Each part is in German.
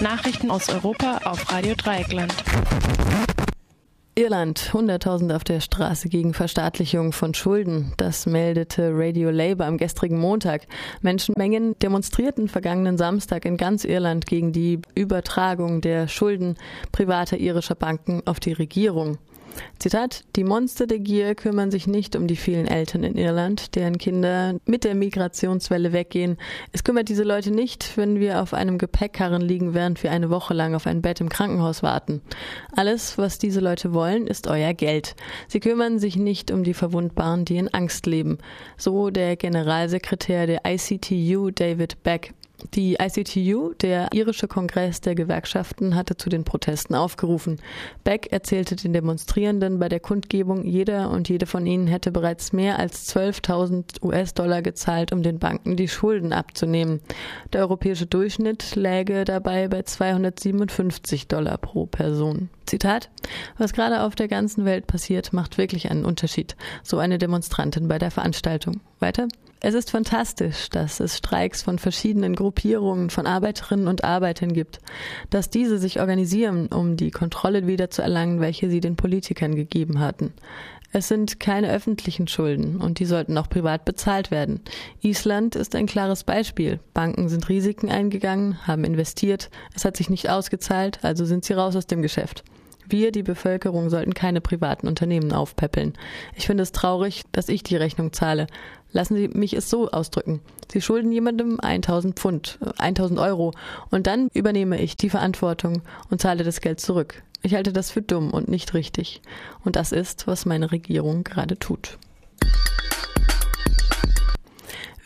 Nachrichten aus Europa auf Radio Dreieckland. Irland, Hunderttausende auf der Straße gegen Verstaatlichung von Schulden. Das meldete Radio Labour am gestrigen Montag. Menschenmengen demonstrierten vergangenen Samstag in ganz Irland gegen die Übertragung der Schulden privater irischer Banken auf die Regierung. Zitat, die Monster der Gier kümmern sich nicht um die vielen Eltern in Irland, deren Kinder mit der Migrationswelle weggehen. Es kümmert diese Leute nicht, wenn wir auf einem Gepäckkarren liegen, während wir eine Woche lang auf ein Bett im Krankenhaus warten. Alles, was diese Leute wollen, ist euer Geld. Sie kümmern sich nicht um die Verwundbaren, die in Angst leben. So der Generalsekretär der ICTU, David Beck. Die ICTU, der irische Kongress der Gewerkschaften, hatte zu den Protesten aufgerufen. Beck erzählte den Demonstrierenden bei der Kundgebung, jeder und jede von ihnen hätte bereits mehr als 12.000 US-Dollar gezahlt, um den Banken die Schulden abzunehmen. Der europäische Durchschnitt läge dabei bei 257 Dollar pro Person. Zitat, was gerade auf der ganzen Welt passiert, macht wirklich einen Unterschied, so eine Demonstrantin bei der Veranstaltung. Weiter? Es ist fantastisch, dass es Streiks von verschiedenen Gruppierungen von Arbeiterinnen und Arbeitern gibt, dass diese sich organisieren, um die Kontrolle wieder zu erlangen, welche sie den Politikern gegeben hatten. Es sind keine öffentlichen Schulden und die sollten auch privat bezahlt werden. Island ist ein klares Beispiel. Banken sind Risiken eingegangen, haben investiert, es hat sich nicht ausgezahlt, also sind sie raus aus dem Geschäft. Wir, die Bevölkerung, sollten keine privaten Unternehmen aufpäppeln. Ich finde es traurig, dass ich die Rechnung zahle. Lassen Sie mich es so ausdrücken. Sie schulden jemandem 1000 Pfund, 1000 Euro und dann übernehme ich die Verantwortung und zahle das Geld zurück. Ich halte das für dumm und nicht richtig. Und das ist, was meine Regierung gerade tut.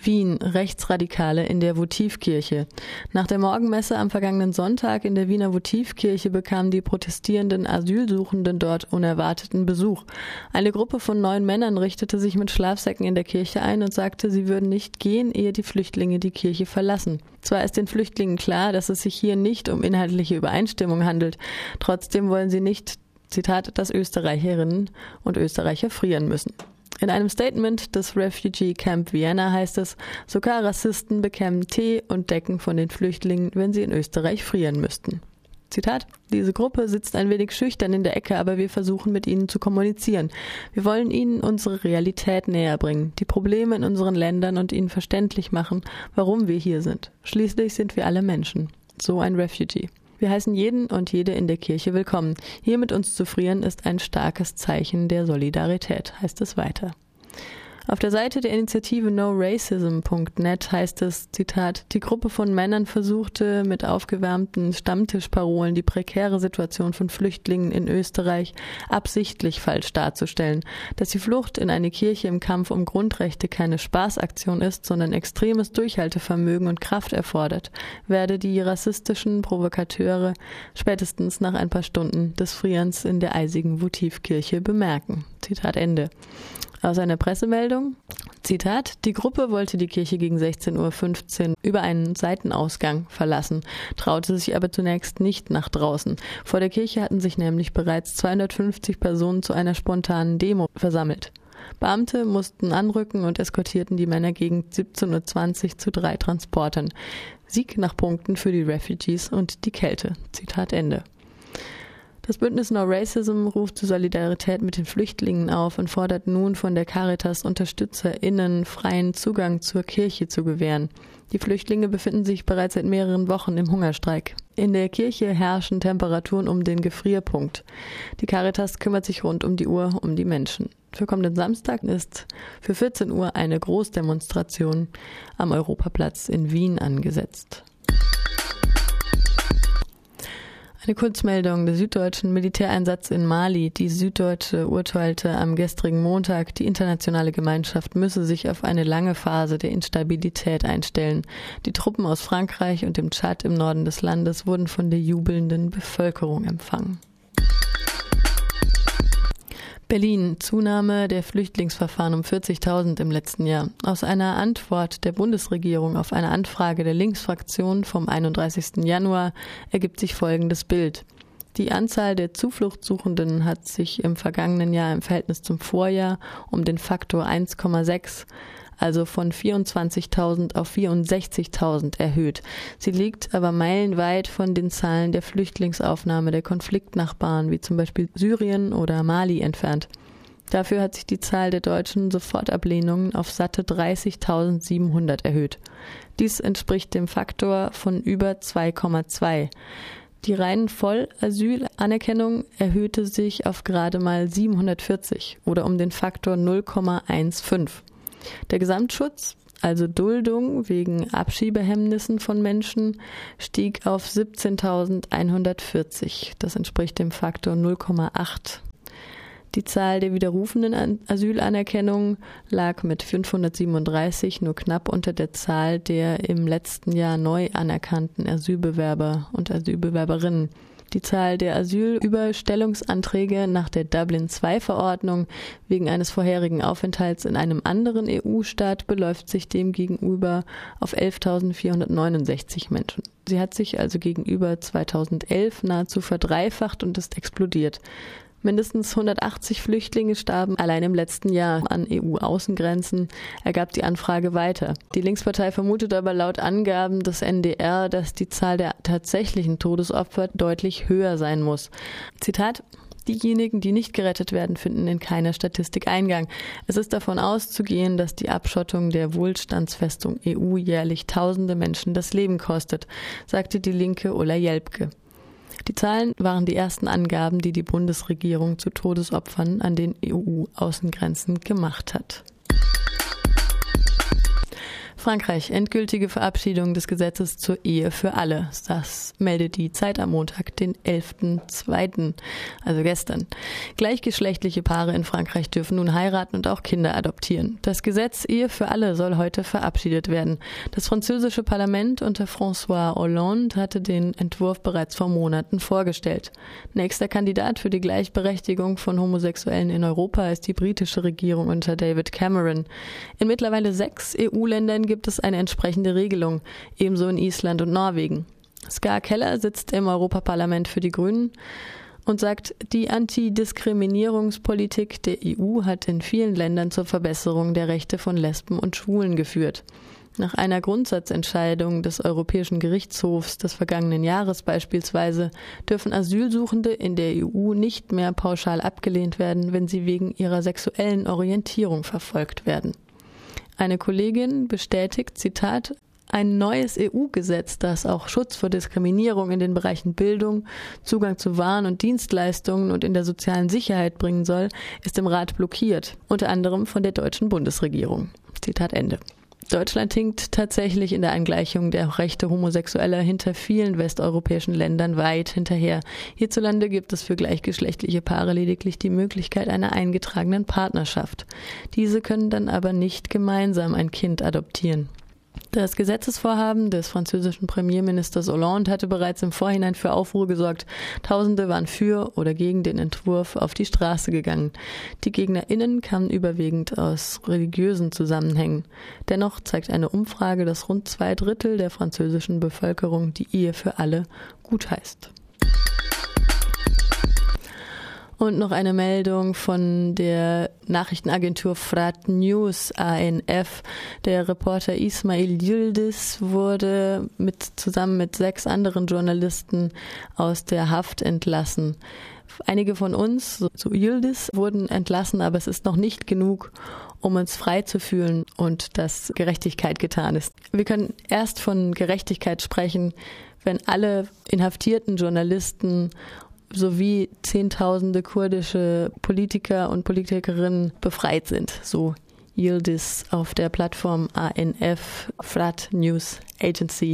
Wien Rechtsradikale in der Votivkirche. Nach der Morgenmesse am vergangenen Sonntag in der Wiener Votivkirche bekamen die protestierenden Asylsuchenden dort unerwarteten Besuch. Eine Gruppe von neun Männern richtete sich mit Schlafsäcken in der Kirche ein und sagte, sie würden nicht gehen, ehe die Flüchtlinge die Kirche verlassen. Zwar ist den Flüchtlingen klar, dass es sich hier nicht um inhaltliche Übereinstimmung handelt, trotzdem wollen sie nicht Zitat, dass Österreicherinnen und Österreicher frieren müssen. In einem Statement des Refugee Camp Vienna heißt es, sogar Rassisten bekämen Tee und Decken von den Flüchtlingen, wenn sie in Österreich frieren müssten. Zitat, diese Gruppe sitzt ein wenig schüchtern in der Ecke, aber wir versuchen mit ihnen zu kommunizieren. Wir wollen ihnen unsere Realität näher bringen, die Probleme in unseren Ländern und ihnen verständlich machen, warum wir hier sind. Schließlich sind wir alle Menschen. So ein Refugee. Wir heißen jeden und jede in der Kirche willkommen. Hier mit uns zu frieren ist ein starkes Zeichen der Solidarität, heißt es weiter. Auf der Seite der Initiative NoRacism.net heißt es, Zitat, die Gruppe von Männern versuchte mit aufgewärmten Stammtischparolen die prekäre Situation von Flüchtlingen in Österreich absichtlich falsch darzustellen. Dass die Flucht in eine Kirche im Kampf um Grundrechte keine Spaßaktion ist, sondern extremes Durchhaltevermögen und Kraft erfordert, werde die rassistischen Provokateure spätestens nach ein paar Stunden des Frierens in der eisigen Votivkirche bemerken. Zitat Ende. Aus einer Pressemeldung, Zitat, die Gruppe wollte die Kirche gegen 16.15 Uhr über einen Seitenausgang verlassen, traute sich aber zunächst nicht nach draußen. Vor der Kirche hatten sich nämlich bereits 250 Personen zu einer spontanen Demo versammelt. Beamte mussten anrücken und eskortierten die Männer gegen 17.20 Uhr zu drei Transportern. Sieg nach Punkten für die Refugees und die Kälte. Zitat Ende. Das Bündnis No Racism ruft zu Solidarität mit den Flüchtlingen auf und fordert nun von der Caritas UnterstützerInnen freien Zugang zur Kirche zu gewähren. Die Flüchtlinge befinden sich bereits seit mehreren Wochen im Hungerstreik. In der Kirche herrschen Temperaturen um den Gefrierpunkt. Die Caritas kümmert sich rund um die Uhr um die Menschen. Für kommenden Samstag ist für 14 Uhr eine Großdemonstration am Europaplatz in Wien angesetzt. Eine Kurzmeldung der süddeutschen Militäreinsatz in Mali. Die Süddeutsche urteilte am gestrigen Montag, die internationale Gemeinschaft müsse sich auf eine lange Phase der Instabilität einstellen. Die Truppen aus Frankreich und dem Tschad im Norden des Landes wurden von der jubelnden Bevölkerung empfangen. Berlin. Zunahme der Flüchtlingsverfahren um 40.000 im letzten Jahr. Aus einer Antwort der Bundesregierung auf eine Anfrage der Linksfraktion vom 31. Januar ergibt sich folgendes Bild. Die Anzahl der Zufluchtssuchenden hat sich im vergangenen Jahr im Verhältnis zum Vorjahr um den Faktor 1,6 also von 24.000 auf 64.000 erhöht. Sie liegt aber meilenweit von den Zahlen der Flüchtlingsaufnahme der Konfliktnachbarn, wie zum Beispiel Syrien oder Mali, entfernt. Dafür hat sich die Zahl der deutschen Sofortablehnungen auf satte 30.700 erhöht. Dies entspricht dem Faktor von über 2,2. Die reinen Vollasylanerkennung erhöhte sich auf gerade mal 740 oder um den Faktor 0,15. Der Gesamtschutz, also Duldung wegen Abschiebehemmnissen von Menschen, stieg auf 17.140. Das entspricht dem Faktor 0,8. Die Zahl der widerrufenden Asylanerkennungen lag mit 537 nur knapp unter der Zahl der im letzten Jahr neu anerkannten Asylbewerber und Asylbewerberinnen. Die Zahl der Asylüberstellungsanträge nach der Dublin-II-Verordnung wegen eines vorherigen Aufenthalts in einem anderen EU-Staat beläuft sich demgegenüber auf 11.469 Menschen. Sie hat sich also gegenüber 2011 nahezu verdreifacht und ist explodiert. Mindestens 180 Flüchtlinge starben allein im letzten Jahr an EU-Außengrenzen, ergab die Anfrage weiter. Die Linkspartei vermutet aber laut Angaben des NDR, dass die Zahl der tatsächlichen Todesopfer deutlich höher sein muss. Zitat Diejenigen, die nicht gerettet werden, finden in keiner Statistik Eingang. Es ist davon auszugehen, dass die Abschottung der Wohlstandsfestung EU jährlich tausende Menschen das Leben kostet, sagte die Linke Ulla Jelpke. Die Zahlen waren die ersten Angaben, die die Bundesregierung zu Todesopfern an den EU-Außengrenzen gemacht hat. Frankreich endgültige Verabschiedung des Gesetzes zur Ehe für alle. Das meldet die Zeit am Montag, den 11.02., also gestern. Gleichgeschlechtliche Paare in Frankreich dürfen nun heiraten und auch Kinder adoptieren. Das Gesetz Ehe für alle soll heute verabschiedet werden. Das französische Parlament unter François Hollande hatte den Entwurf bereits vor Monaten vorgestellt. Nächster Kandidat für die Gleichberechtigung von Homosexuellen in Europa ist die britische Regierung unter David Cameron. In mittlerweile sechs EU-Ländern gibt gibt es eine entsprechende Regelung, ebenso in Island und Norwegen. Ska Keller sitzt im Europaparlament für die Grünen und sagt, die Antidiskriminierungspolitik der EU hat in vielen Ländern zur Verbesserung der Rechte von Lesben und Schwulen geführt. Nach einer Grundsatzentscheidung des Europäischen Gerichtshofs des vergangenen Jahres beispielsweise dürfen Asylsuchende in der EU nicht mehr pauschal abgelehnt werden, wenn sie wegen ihrer sexuellen Orientierung verfolgt werden. Eine Kollegin bestätigt, Zitat, ein neues EU-Gesetz, das auch Schutz vor Diskriminierung in den Bereichen Bildung, Zugang zu Waren und Dienstleistungen und in der sozialen Sicherheit bringen soll, ist im Rat blockiert, unter anderem von der deutschen Bundesregierung. Zitat Ende. Deutschland hinkt tatsächlich in der Angleichung der Rechte Homosexueller hinter vielen westeuropäischen Ländern weit hinterher. Hierzulande gibt es für gleichgeschlechtliche Paare lediglich die Möglichkeit einer eingetragenen Partnerschaft. Diese können dann aber nicht gemeinsam ein Kind adoptieren. Das Gesetzesvorhaben des französischen Premierministers Hollande hatte bereits im Vorhinein für Aufruhr gesorgt. Tausende waren für oder gegen den Entwurf auf die Straße gegangen. Die GegnerInnen kamen überwiegend aus religiösen Zusammenhängen. Dennoch zeigt eine Umfrage, dass rund zwei Drittel der französischen Bevölkerung die Ehe für alle gutheißt. Und noch eine Meldung von der Nachrichtenagentur Frat News ANF. Der Reporter Ismail Yildiz wurde mit, zusammen mit sechs anderen Journalisten aus der Haft entlassen. Einige von uns, so Yildiz, wurden entlassen, aber es ist noch nicht genug, um uns frei zu fühlen und dass Gerechtigkeit getan ist. Wir können erst von Gerechtigkeit sprechen, wenn alle inhaftierten Journalisten sowie Zehntausende kurdische Politiker und Politikerinnen befreit sind. So Yildiz auf der Plattform ANF Frat News Agency